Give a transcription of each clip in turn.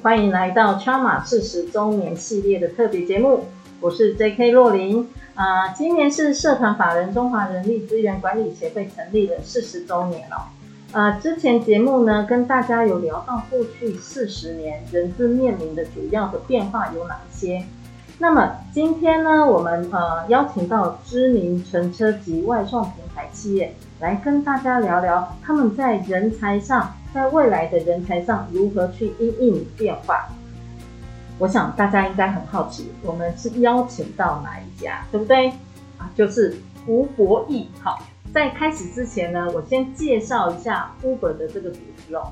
欢迎来到 Charma 四十周年系列的特别节目，我是 J.K. 洛琳。啊、今年是社团法人中华人力资源管理协会成立的四十周年哦。呃，之前节目呢跟大家有聊到过去四十年人资面临的主要的变化有哪些。那么今天呢，我们呃邀请到知名乘车及外送平台企业来跟大家聊聊他们在人才上。在未来的人才上如何去因应变化？我想大家应该很好奇，我们是邀请到哪一家，对不对？啊，就是吴柏毅。好，在开始之前呢，我先介绍一下 Uber 的这个组织哦。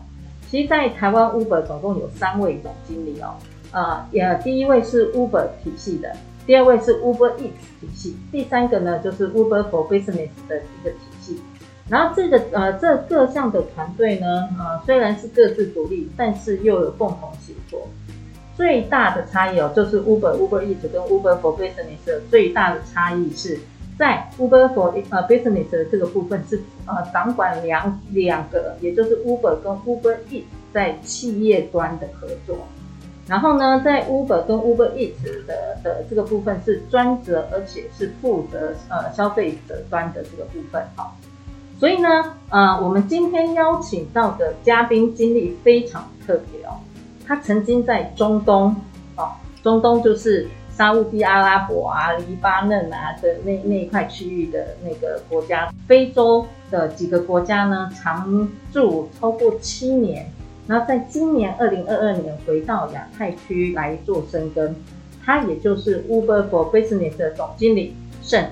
其实，在台湾 Uber 总共有三位总经理哦。呃，也第一位是 Uber 体系的，第二位是 Uber Eats 体系，第三个呢就是 Uber for Business 的一个体系。然后这个呃，这各项的团队呢，呃，虽然是各自独立，但是又有共同协作。最大的差异哦，就是 Uber Uber Eats 跟 Uber for Business 的最大的差异是在 Uber for 呃 Business 的这个部分是呃掌管两两个，也就是 Uber 跟 Uber Eats 在企业端的合作。然后呢，在 Uber 跟 Uber Eats 的的这个部分是专责，而且是负责呃消费者端的这个部分，好。所以呢，呃，我们今天邀请到的嘉宾经历非常特别哦。他曾经在中东，哦，中东就是沙乌地阿拉伯啊、黎巴嫩啊的那那一块区域的那个国家，非洲的几个国家呢，常驻超过七年。然后在今年二零二二年回到亚太区来做深耕。他也就是 Uber for Business 的总经理盛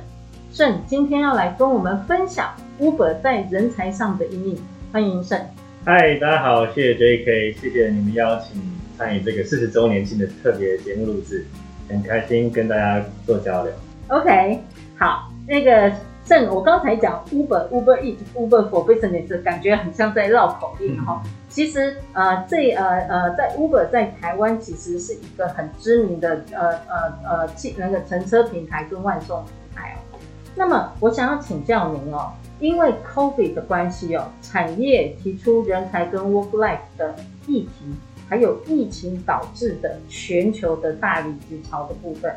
盛，今天要来跟我们分享。Uber 在人才上的应用，欢迎盛。嗨，大家好，谢谢 JK，谢谢你们邀请参与这个四十周年庆的特别节目录制，很开心跟大家做交流。OK，好，那个盛，我刚才讲 Uber Uber Eats Uber for Business，感觉很像在绕口令哈。嗯、其实呃，这呃呃，在 Uber 在台湾其实是一个很知名的呃呃呃汽那个乘车平台跟外送平台哦。那么我想要请教您哦。因为 COVID 的关系哦，产业提出人才跟 work life 的议题，还有疫情导致的全球的大离职潮的部分。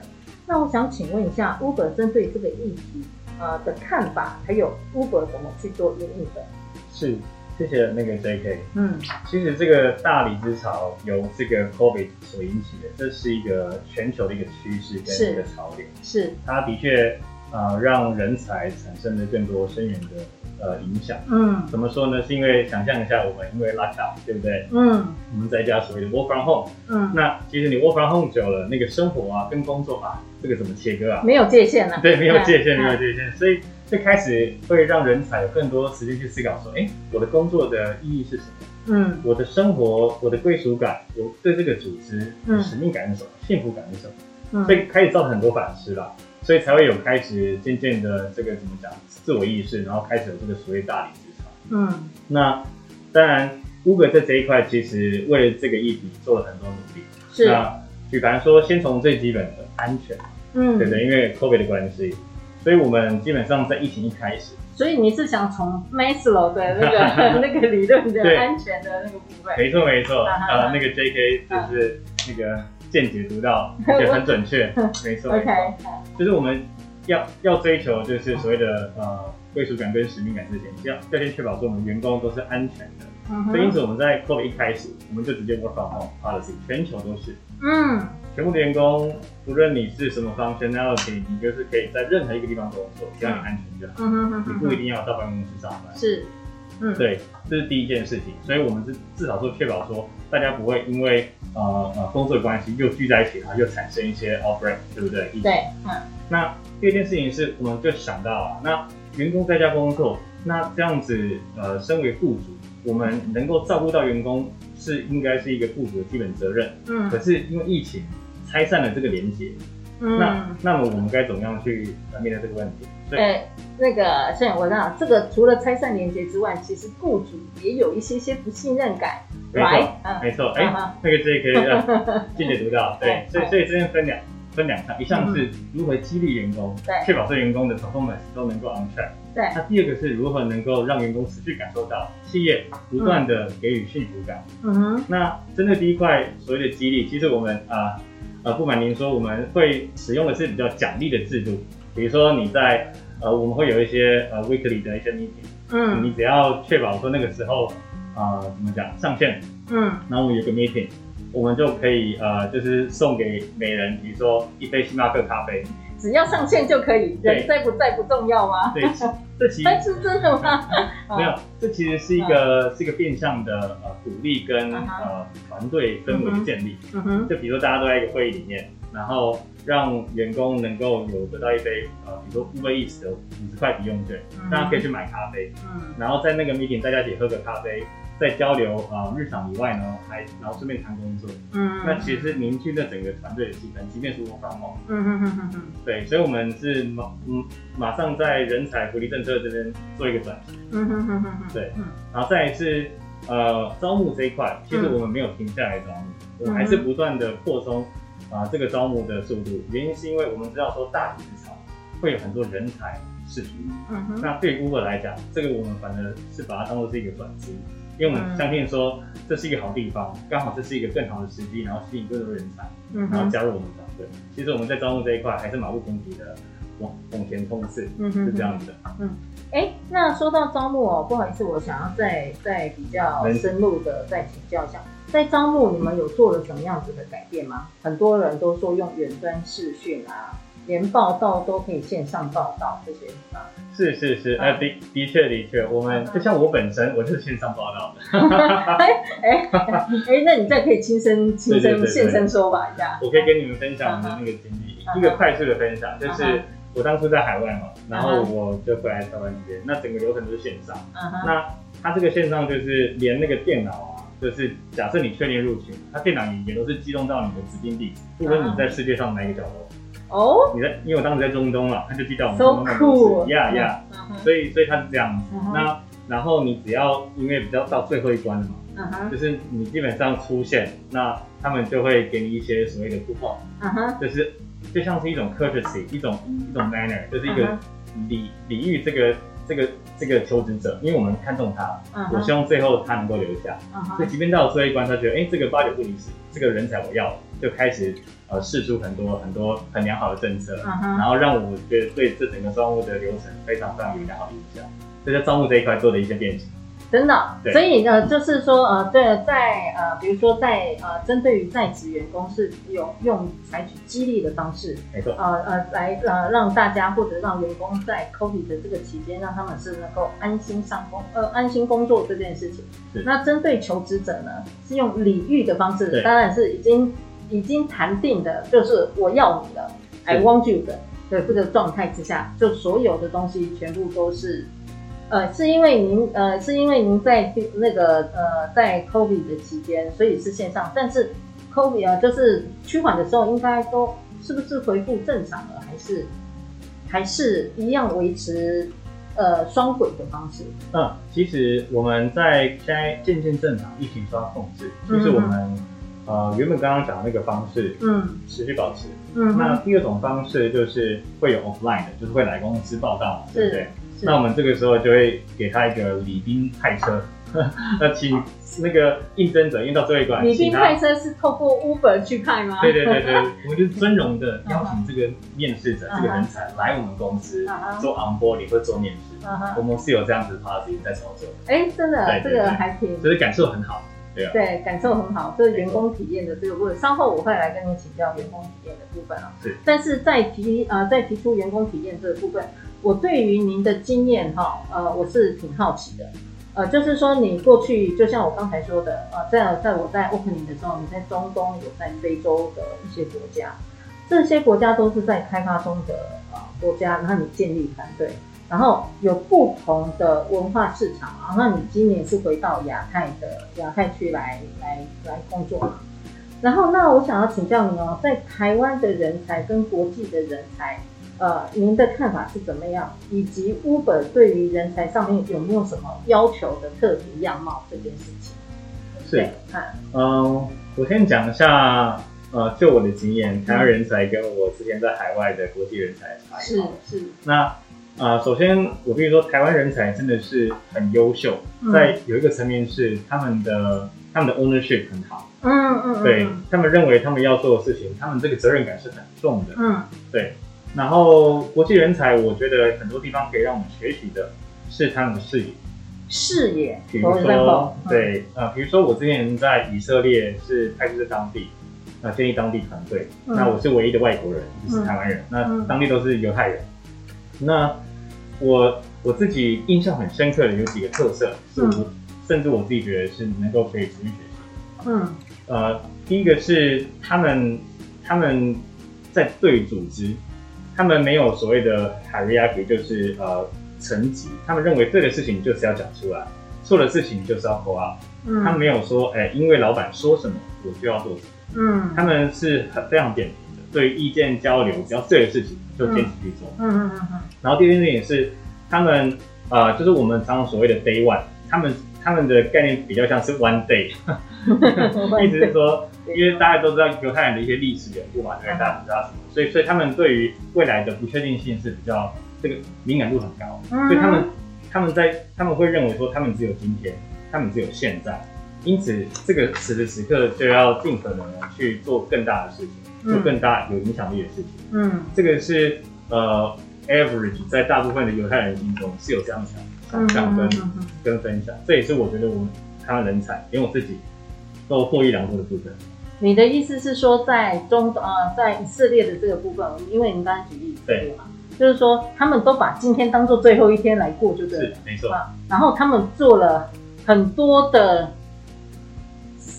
那我想请问一下，Uber 针对这个议题呃的看法，还有 Uber 怎么去做应应的？是，谢谢那个 JK。嗯，其实这个大理之潮由这个 COVID 所引起的，这是一个全球的一个趋势跟一个潮流。是，它的确。啊、呃，让人才产生了更多深远的呃影响。嗯，怎么说呢？是因为想象一下，我们因为 lockdown，对不对？嗯，我们在家所谓的 work from home。嗯，那其实你 work from home 久了，那个生活啊跟工作啊，这个怎么切割啊？没有界限了、啊。对，没有界限，嗯、没有界限。所以最开始会让人才有更多时间去思考说，哎，我的工作的意义是什么？嗯，我的生活，我的归属感，我对这个组织使命感是什么？嗯、幸福感是什么？嗯，所以开始造成很多反思了。所以才会有开始渐渐的这个怎么讲自我意识，然后开始有这个所谓大理职场。嗯，那当然，Uber 在这一块其实为了这个议题做了很多努力。是。啊举凡说，先从最基本的安全，嗯，对不对？因为 COVID 的关系，所以我们基本上在疫情一开始。所以你是想从 Maslow 的那个 那个理论的安全的那个部分？没错没错，呃，那个 JK 就是那个。见解独到，而且很准确，没错。OK，就是我们要要追求，就是所谓的呃归属感跟使命感之前，要要先确保说我们员工都是安全的。嗯。所以因此我们在 COVID 一开始，我们就直接 work from home policy，全球都是。嗯。全部的员工，无论你是什么 functionality，你就是可以在任何一个地方工作，只要你安全就好。嗯哼哼。你不一定要到办公室上班。是。嗯。对，这是第一件事情，所以我们是至少说确保说大家不会因为。呃呃，工作的关系又聚在一起，然后又产生一些 outbreak，对不对？对，嗯。那第二件事情是，我们就想到啊，那员工在家工作，那这样子，呃，身为雇主，我们能够照顾到员工，是应该是一个雇主的基本责任。嗯。可是因为疫情拆散了这个连接，嗯。那那么我们该怎么样去面对这个问题？对、欸，那个像我知道，这个除了拆散连接之外，其实雇主也有一些些不信任感。没错，没错。哎、欸，那个这可以让 记者读到。对，所以所以这边分两分两项，一项是如何激励员工，对，确保这员工的 performance 都能够 on track。对。那第二个是如何能够让员工持续感受到企业不断的给予幸福感。嗯哼。那针对第一块所谓的激励，其实我们啊呃不瞒您说，我们会使用的是比较奖励的制度。比如说你在呃，我们会有一些呃 weekly 的一些 meeting，嗯，你只要确保说那个时候啊、呃，怎么讲上线，嗯，然后我们有个 meeting，我们就可以呃，就是送给每人，比如说一杯星巴克咖啡，只要上线就可以，人在不在不重要吗？对，这其实 是真的吗？没有，这其实是一个是一个变相的呃鼓励跟呃团队氛围的建立，嗯哼，就比如说大家都在一个会议里面，然后。让员工能够有得到一杯呃，比如说 Uber Eats 的五十块抵用券，大家可以去买咖啡，嗯，然后在那个 meeting 大家一起喝个咖啡，在交流啊、呃、日常以外呢，还然后顺便谈工作，嗯，那其实凝聚了整个团队的气氛，即便是无法哦，嗯。嗯嗯嗯嗯，对，所以我们是马嗯马上在人才福利政策这边做一个转型，嗯嗯嗯嗯对，然后再一次呃招募这一块，其实我们没有停下来招募，我们还是不断的扩充。啊，这个招募的速度，原因是因为我们知道说大体市场会有很多人才是足，嗯哼，那对于 Uber 来讲，这个我们反而是把它当做是一个转机，因为我们相信说这是一个好地方，刚好这是一个更好的时机，然后吸引更多人才，嗯，然后加入我们团队。其实我们在招募这一块还是马不停蹄的往往前冲刺，嗯哼，是这样子的。嗯，哎，那说到招募哦，不好意思，我想要再再比较深入的再请教一下。在招募，你们有做了什么样子的改变吗？很多人都说用远端视讯啊，连报道都可以线上报道这些啊。是是是，呃、啊，的的确的确，我们就像我本身，我就是线上报道的。哎哎哎，那你再可以亲身亲身现身说法一下。我可以跟你们分享我的那个经历，啊、一个快速的分享，就是我当初在海外嘛，然后我就回来台湾这边，那整个流程都是线上。啊、那他这个线上就是连那个电脑啊。就是假设你确定入群，他电脑也也都是机动到你的指定地址，不论你在世界上哪一个角落。哦，你在，因为我当时在中东嘛，他就寄到我们中东的公司。呀呀，所以所以他是这样子。Uh -huh. 那然后你只要因为比较到最后一关了嘛，uh -huh. 就是你基本上出现，那他们就会给你一些所谓的 coupon，嗯哼，就是就像是一种 courtesy，一种一种 manner，就是一个礼礼遇这个。这个这个求职者，因为我们看中他，uh -huh. 我希望最后他能够留下，uh -huh. 所以即便到了最后一关，他觉得哎，这个八九不离十，这个人才我要，就开始呃试出很多很多很良好的政策，uh -huh. 然后让我觉得对这整个招募的流程非常非常有良好的印象，这在招募这一块做的一些变形。真的，所以呢，就是说，呃，对，在呃，比如说在呃，针对于在职员工是有用采取激励的方式，没错，呃呃，来呃让大家或者让员工在 COVID 的这个期间，让他们是能够安心上工，呃，安心工作这件事情。那针对求职者呢，是用礼遇的方式，当然是已经已经谈定的，就是我要你了，I want you 的，对这个状态之下，就所有的东西全部都是。呃，是因为您呃，是因为您在那个呃，在 COVID 的期间，所以是线上。但是 COVID 啊，就是趋缓的时候，应该都是不是恢复正常了，还是还是一样维持呃双轨的方式？嗯，其实我们在现在渐渐正常，疫情受到控制，就是我们、嗯、呃原本刚刚讲的那个方式，嗯，持续保持。嗯，那第二种方式就是会有 offline 的，就是会来公司报道，对不对？那我们这个时候就会给他一个礼宾派车，那请那个应征者，因为到最后一关，礼宾派车是透过 Uber 去派吗？对对对对，我们就是尊荣的邀请这个面试者、uh. 这个人才来我们公司做 onboarding 或做面试，uh. 我们是有这样子的 policy 在操作。哎、欸，真的，这个还挺，就是感受很好，对啊，对，感受很好，这是员工体验的这个部分。稍后我会来跟你请教员工体验的部分啊。是，但是在提呃在提出员工体验这个部分。我对于您的经验哈，呃，我是挺好奇的，呃，就是说你过去就像我刚才说的，呃，在在我在 opening 的时候，你在中东有在非洲的一些国家，这些国家都是在开发中的啊国家，然后你建立团队，然后有不同的文化市场啊。那你今年是回到亚太的亚太区来来来工作嘛？然后那我想要请教您哦，在台湾的人才跟国际的人才，呃，您的看法是怎么样？以及 Uber 对于人才上面有没有什么要求的特别样貌这件事情？是，嗯、呃，我先讲一下。呃，就我的经验，台湾人才跟我之前在海外的国际人才差异。是是。那啊、呃，首先我必须说，台湾人才真的是很优秀，嗯、在有一个层面是他们的他们的 ownership 很好。嗯嗯，嗯对他们认为他们要做的事情，他们这个责任感是很重的。嗯。对。然后国际人才，我觉得很多地方可以让我们学习的是他们的视野。视野。比如说，嗯、对啊、呃，比如说我之前在以色列是派驻在当地。那建立当地团队，嗯、那我是唯一的外国人，就是台湾人。嗯、那当地都是犹太人。嗯、那我我自己印象很深刻的有几个特色，是甚至我自己觉得是能够可以持续学习。嗯。呃，第一个是他们他们在对组织，他们没有所谓的 hierarchy，就是呃层级。他们认为对的事情就是要讲出来，错的事情就是要 call out。嗯。他们没有说，哎、欸，因为老板说什么，我就要做什么。嗯，他们是很非常扁平的，对于意见交流，只要对的事情就坚持去做。嗯嗯嗯嗯。然后第二件事情是，他们呃，就是我们常常所谓的 day one，他们他们的概念比较像是 one day，意思是说，因为大家都知道犹太人的一些历史缘故嘛，对，大家知道什么，所以所以他们对于未来的不确定性是比较这个敏感度很高，所以他们他们在他们会认为说，他们只有今天，他们只有现在。因此，这个此时此刻就要尽可能的去做更大的事情，嗯、做更大有影响力的事情。嗯，这个是呃，average 在大部分的犹太人心中是有这样想想跟、嗯、跟分享。这也是我觉得我们台湾人才连我自己都获益良多的部分。你的意思是说，在中呃，在以色列的这个部分，因为您刚才举例对嘛，就是说他们都把今天当做最后一天来过，就对了，是没错、啊。然后他们做了很多的。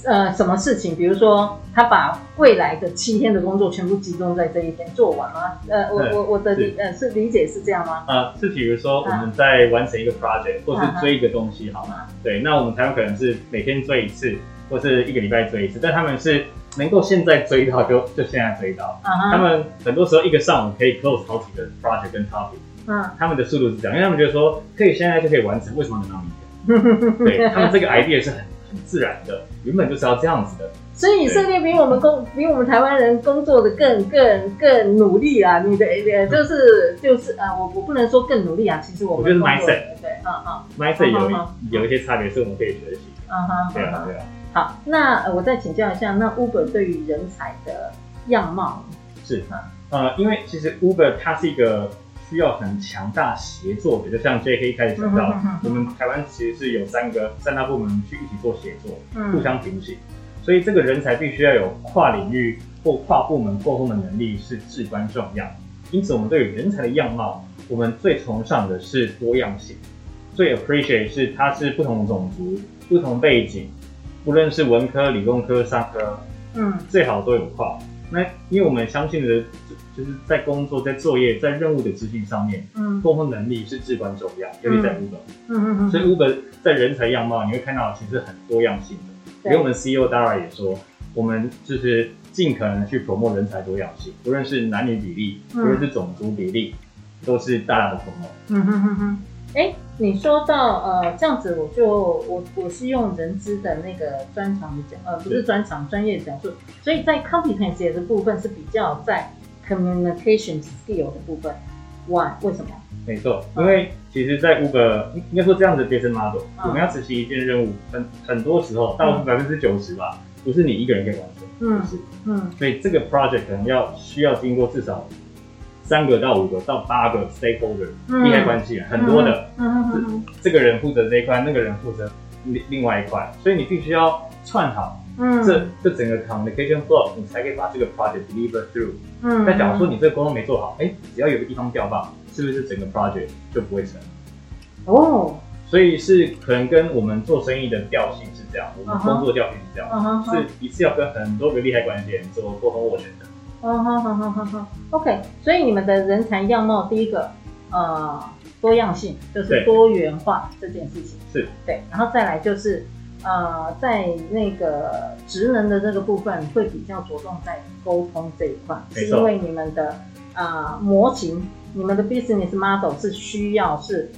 呃，什么事情？比如说，他把未来的七天的工作全部集中在这一天做完吗？呃，我我我的理呃是理解是这样吗？呃，是比如说我们在完成一个 project，或是追一个东西，好吗？对，那我们才有可能是每天追一次，或是一个礼拜追一次，但他们是能够现在追到就就现在追到。他们很多时候一个上午可以 close 好几个 project 跟 topic。嗯，他们的速度是这样，因为他们觉得说可以现在就可以完成，为什么能到明天？对，他们这个 idea 是很。很自然的，原本就是要这样子的。所以以色列比我们工，比我们台湾人工作的更更更努力啊！你的呃，就是就是呃，我我不能说更努力啊，其实我们。我觉得 mindset 对，嗯嗯，mindset 有有一些差别是我们可以学习。嗯哼，对啊对啊。好，那我再请教一下，那 Uber 对于人才的样貌是啊，呃，因为其实 Uber 它是一个。需要很强大协作的，就像 J.K. 一开始讲到，我们台湾其实是有三个三大部门去一起做协作，嗯、互相平行，所以这个人才必须要有跨领域或跨部门沟通的能力是至关重要。因此，我们对于人才的样貌，我们最崇尚的是多样性，最 appreciate 是它是不同种族、不同背景，不论是文科、理工科、商科，嗯，最好都有跨。那因为我们相信的。就是在工作、在作业、在任务的执行上面，嗯，沟通能力是至关重要，尤其在 Uber，嗯嗯嗯，所以 Uber 在人才样貌，你会看到其实很多样性的。对因为我们 CEO Dara 也说，我们就是尽可能去 promote 人才多样性，无论是男女比例，无论是种族比例，都是大量的 promote。嗯哼哼哼。哎，你说到呃这样子，我就我我是用人资的那个专长的讲，呃，不是专长，专业讲述，所以在 competence 的部分是比较在。Communication skill 的部分，Why？为什么？没错，因为其实，在 Uber 应该说这样的 business model，我们要执行一件任务，很很多时候，大部分百分之九十吧，不是你一个人可以完成，嗯，是，嗯，所以这个 project 可能要需要经过至少三个到五个到八个 stakeholder 利害关系人，很多的，嗯，这个人负责这一块，那个人负责另另外一块，所以你必须要串好。嗯，这这整个 communication flow，你才可以把这个 project deliver through。嗯，但假如说你这个沟通没做好，哎，只要有个地方掉棒，是不是整个 project 就不会成？哦，所以是可能跟我们做生意的调性是这样，我们工作调性是这样，嗯、是一次要跟很多个利害关系人做沟通斡旋的。嗯，好好好好好，OK。所以你们的人才样貌，第一个，呃，多样性，就是多元化这件事情。是对，然后再来就是呃，在那个职能的这个部分会比较着重在沟通这一块，是因为你们的啊、呃、模型，你们的 business model 是需要是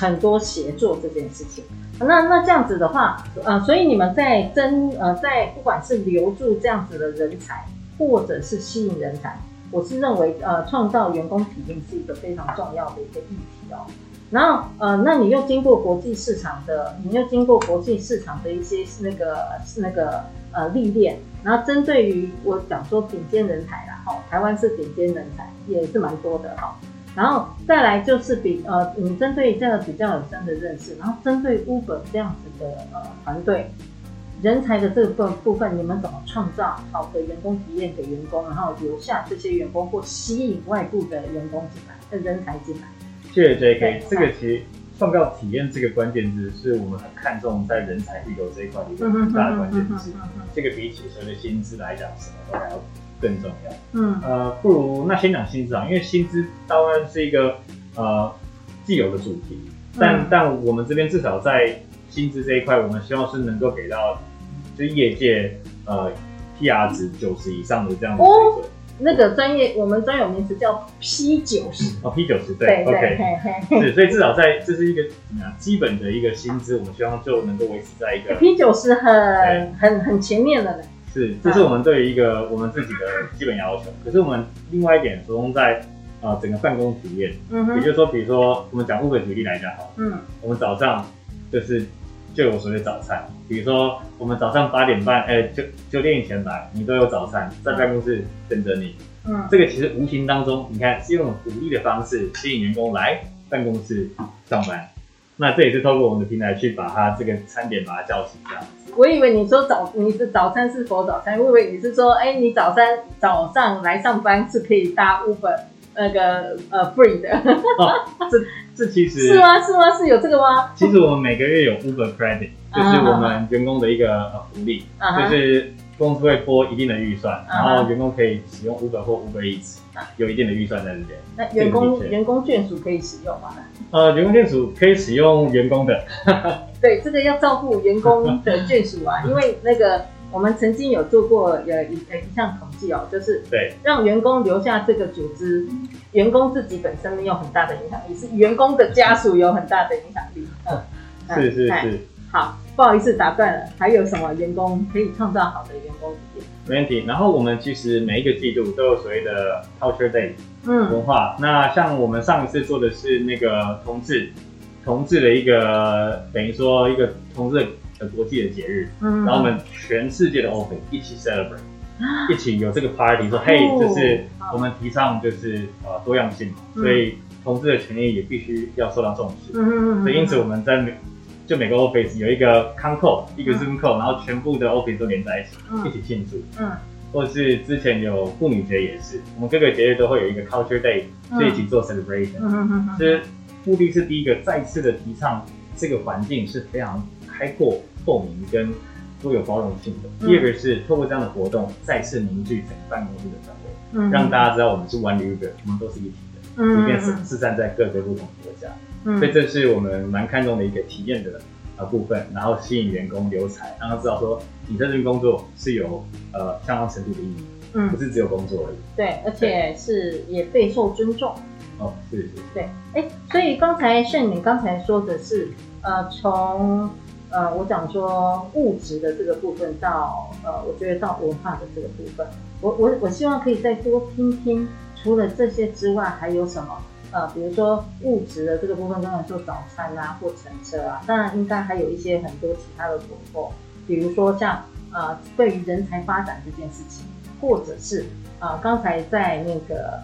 很多协作这件事情。那那这样子的话，呃，所以你们在争呃，在不管是留住这样子的人才，或者是吸引人才，我是认为呃，创造员工体验是一个非常重要的一个议题哦。然后呃，那你又经过国际市场的，你又经过国际市场的一些那个那个呃历练，然后针对于我讲说顶尖人才啦，哈，台湾是顶尖人才也是蛮多的哈。然后再来就是比呃，你针对这个比较有深的认识，然后针对 Uber 这样子的呃团队人才的这个部分，你们怎么创造好的员工体验给员工，然后留下这些员工或吸引外部的员工进来，的人才进来？谢谢 J.K. 这个其实创造体验这个关键字是我们很看重在人才预留这一块的一个很大的关键字。这个比起所谓的薪资来讲，什么都还要。更重要，嗯，呃，不如那先讲薪资啊，因为薪资当然是一个呃既有的主题，但、嗯、但我们这边至少在薪资这一块，我们希望是能够给到就是业界呃 PR 值九十以上的这样的水准。那个专业我们专有名词叫 P 九十。哦，P 九十对，对，OK，是，所以至少在这是一个基本的一个薪资，我们希望就能够维持在一个 P 九十很很很前面的呢。是，这是我们对于一个我们自己的基本要求。可是我们另外一点着重在啊、呃、整个办公体验，嗯哼，也就是说，比如说我们讲 Uber 举例来讲好，嗯，我们早上就是就有所谓早餐，比如说我们早上八点半，哎、欸，九九点以前来，你都有早餐在办公室等着你，嗯，这个其实无形当中，你看是用鼓励的方式吸引员工来办公室上班，那这也是透过我们的平台去把它这个餐点把它叫醒这样。我以为你说早你的早餐是否早餐？我以为你是说，哎、欸，你早餐早上来上班是可以搭 Uber 那个呃 free 的。哦，这这其实是吗？是吗？是有这个吗？其实我们每个月有 Uber Credit，就是我们员工的一个福利，uh. 就是公司会拨一定的预算，uh. 然后员工可以使用 Uber 或 Uber Eats，有一定的预算在里边。那员工员工眷属可以使用吗？呃，员工眷属可以使用员工的。对，这个要照顾员工的眷属啊，因为那个我们曾经有做过有一呃一项统就是对让员工留下这个组织，员工自己本身没有很大的影响力，是员工的家属有很大的影响力。嗯，是是是。好，不好意思打断了，还有什么员工可以创造好的员工体验？没问题。然后我们其实每一个季度都有所谓的 Culture Day，嗯，文化。那像我们上一次做的是那个同志。同志的一个等于说一个同志的国际的节日，嗯，然后我们全世界的 Office 一起 celebrate，一起有这个 party，说嘿，就是我们提倡就是呃多样性嘛，所以同志的权利也必须要受到重视，嗯，所以因此我们在每就每个 Office 有一个 con call，一个 Zoom call，然后全部的 Office 都连在一起，一起庆祝，嗯，或者是之前有妇女节也是，我们各个节日都会有一个 Culture Day，所以一起做 celebration，嗯嗯嗯，是。目的是第一个，再次的提倡这个环境是非常开阔、透明跟都有包容性的。嗯、第二个是透过这样的活动，再次凝聚整个办公室的氛围，嗯，让大家知道我们是 One Uber，我们都是一体的，嗯，即便是四散在各个不同国家，嗯，所以这是我们蛮看重的一个体验的呃部分，然后吸引员工留才，让他知道说你在这边工作是有呃相当程度的意义，嗯，不是只有工作而已，对，而且是也备受尊重。哦，是是，对，哎、欸，所以刚才像你刚才说的是，呃，从呃我讲说物质的这个部分到呃，我觉得到文化的这个部分，我我我希望可以再多听听，除了这些之外还有什么？呃，比如说物质的这个部分，刚才说早餐啊或乘车啊，当然应该还有一些很多其他的活动，比如说像呃对于人才发展这件事情，或者是呃刚才在那个。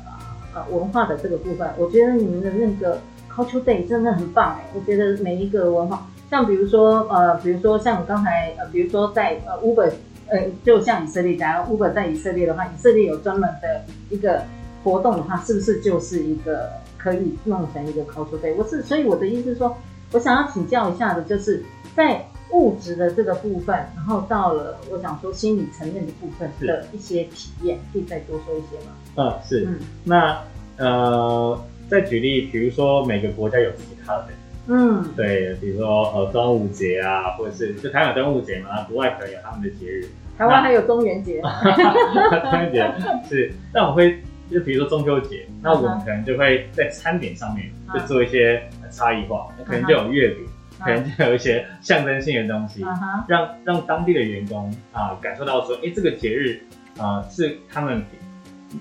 呃，文化的这个部分，我觉得你们的那个 Culture Day 真的很棒哎！我觉得每一个文化，像比如说呃，比如说像你刚才呃，比如说在呃 Uber，呃，就像以色列，假如 Uber 在以色列的话，以色列有专门的一个活动的话，是不是就是一个可以弄成一个 Culture Day？我是，所以我的意思是说，我想要请教一下的，就是在物质的这个部分，然后到了我想说心理层面的部分的一些体验，可以再多说一些吗？嗯，是，嗯、那呃，再举例，比如说每个国家有自己 holiday，嗯，对，比如说呃端午节啊，或者是就台湾有端午节嘛，国外可能有他们的节日。台湾还有中元节。中元节是，那我会就比如说中秋节，那我们可能就会在餐点上面就做一些差异化，可能就有月饼。可能就有一些象征性的东西，uh. 让让当地的员工啊、呃、感受到说，哎、欸，这个节日啊、呃、是他们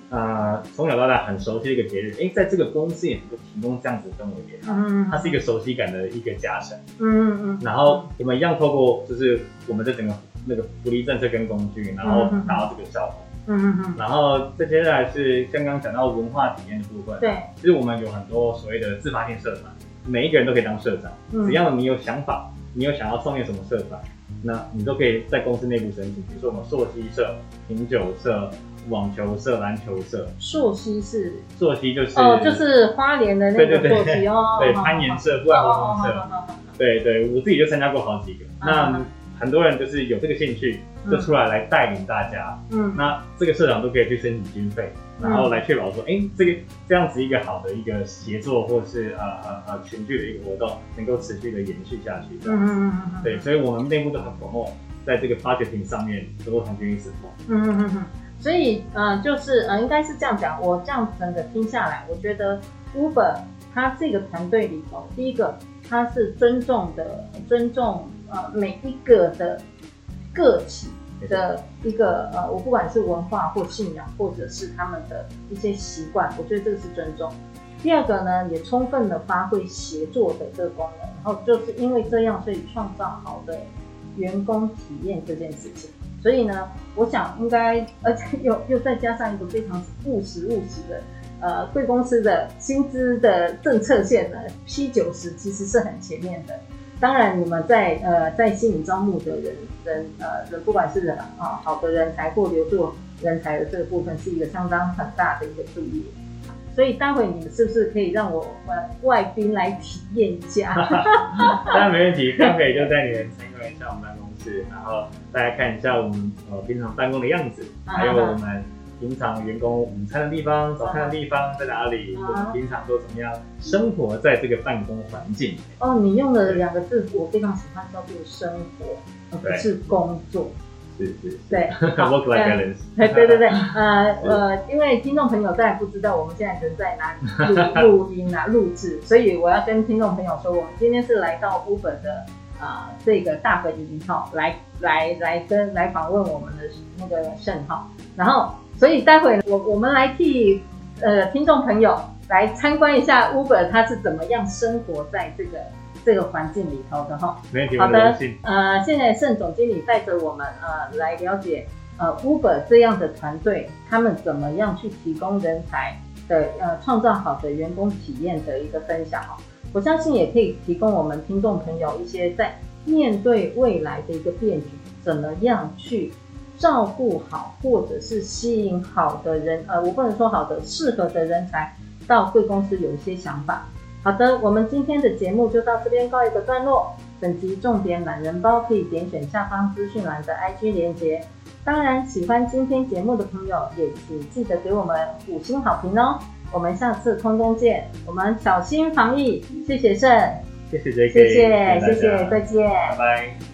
啊从、呃、小到大很熟悉的一个节日，哎、欸，在这个公司也能够提供这样子的氛围给他，嗯、uh. 它是一个熟悉感的一个加成，嗯嗯嗯。然后我们一样透过就是我们的整个那个福利政策跟工具，然后达到这个效果，嗯嗯嗯。然后再接下来是刚刚讲到文化体验的部分，对，其实我们有很多所谓的自发性社团。每一个人都可以当社长，只要你有想法，你有想要创业什么社团，那你都可以在公司内部申请。比如说我们溯溪社、品酒社、网球社、篮球社。溯溪是？溯溪就是哦，就是花莲的那个溯溪哦。对，攀岩社、户外活动社。对对，我自己就参加过好几个。那很多人就是有这个兴趣，就出来来带领大家。嗯，那这个社长都可以去申请经费。然后来确保说，哎、欸，这个这样子一个好的一个协作，或是呃呃呃群聚的一个活动，能够持续的延续下去。嗯嗯嗯对，所以我们内部都很 promote，在这个 budgeting 上面都很愿意 support。嗯嗯嗯嗯。所以呃，就是呃，应该是这样讲。我这样整个听下来，我觉得 Uber 它这个团队里头，第一个它是尊重的，尊重呃每一个的个体。的一个呃，我不管是文化或信仰，或者是他们的一些习惯，我觉得这个是尊重。第二个呢，也充分的发挥协作的这个功能，然后就是因为这样，所以创造好的员工体验这件事情。所以呢，我想应该，而且 又又再加上一个非常务实务实的，呃，贵公司的薪资的政策线呢，P 九十其实是很前面的。当然，你们在呃在吸引招募的人人呃人，不管是人啊好的人才或留住人才的这个部分，是一个相当很大的一个助力。所以待会你们是不是可以让我们外宾来体验一下？当然没问题，待会就带你们参观一下我们办公室，然后大家看一下我们呃平常办公的样子，还有我们。平常员工午餐的地方、早餐的地方在哪里？我们平常都怎么样生活在这个办公环境？哦，你用的两个字我非常喜欢，叫做生活，而不是工作。是是，对，work life balance。对对对对，呃呃，因为听众朋友当然不知道我们现在人在哪里录录音啊录制，所以我要跟听众朋友说，我们今天是来到 Uber 的啊这个大本营哈，来来来跟来访问我们的那个盛浩，然后。所以待会我我们来替呃听众朋友来参观一下 Uber 它是怎么样生活在这个这个环境里头的哈。没问题。好的，呃，现在盛总经理带着我们呃来了解呃 Uber 这样的团队，他们怎么样去提供人才的呃创造好的员工体验的一个分享哈。我相信也可以提供我们听众朋友一些在面对未来的一个变局，怎么样去。照顾好，或者是吸引好的人，呃，我不能说好的，适合的人才到贵公司有一些想法。好的，我们今天的节目就到这边告一个段落。本集重点懒人包可以点选下方资讯栏的 IG 连接。当然，喜欢今天节目的朋友也请记得给我们五星好评哦。我们下次空中见，我们小心防疫，谢谢盛，谢谢谢谢谢谢，再见，拜拜。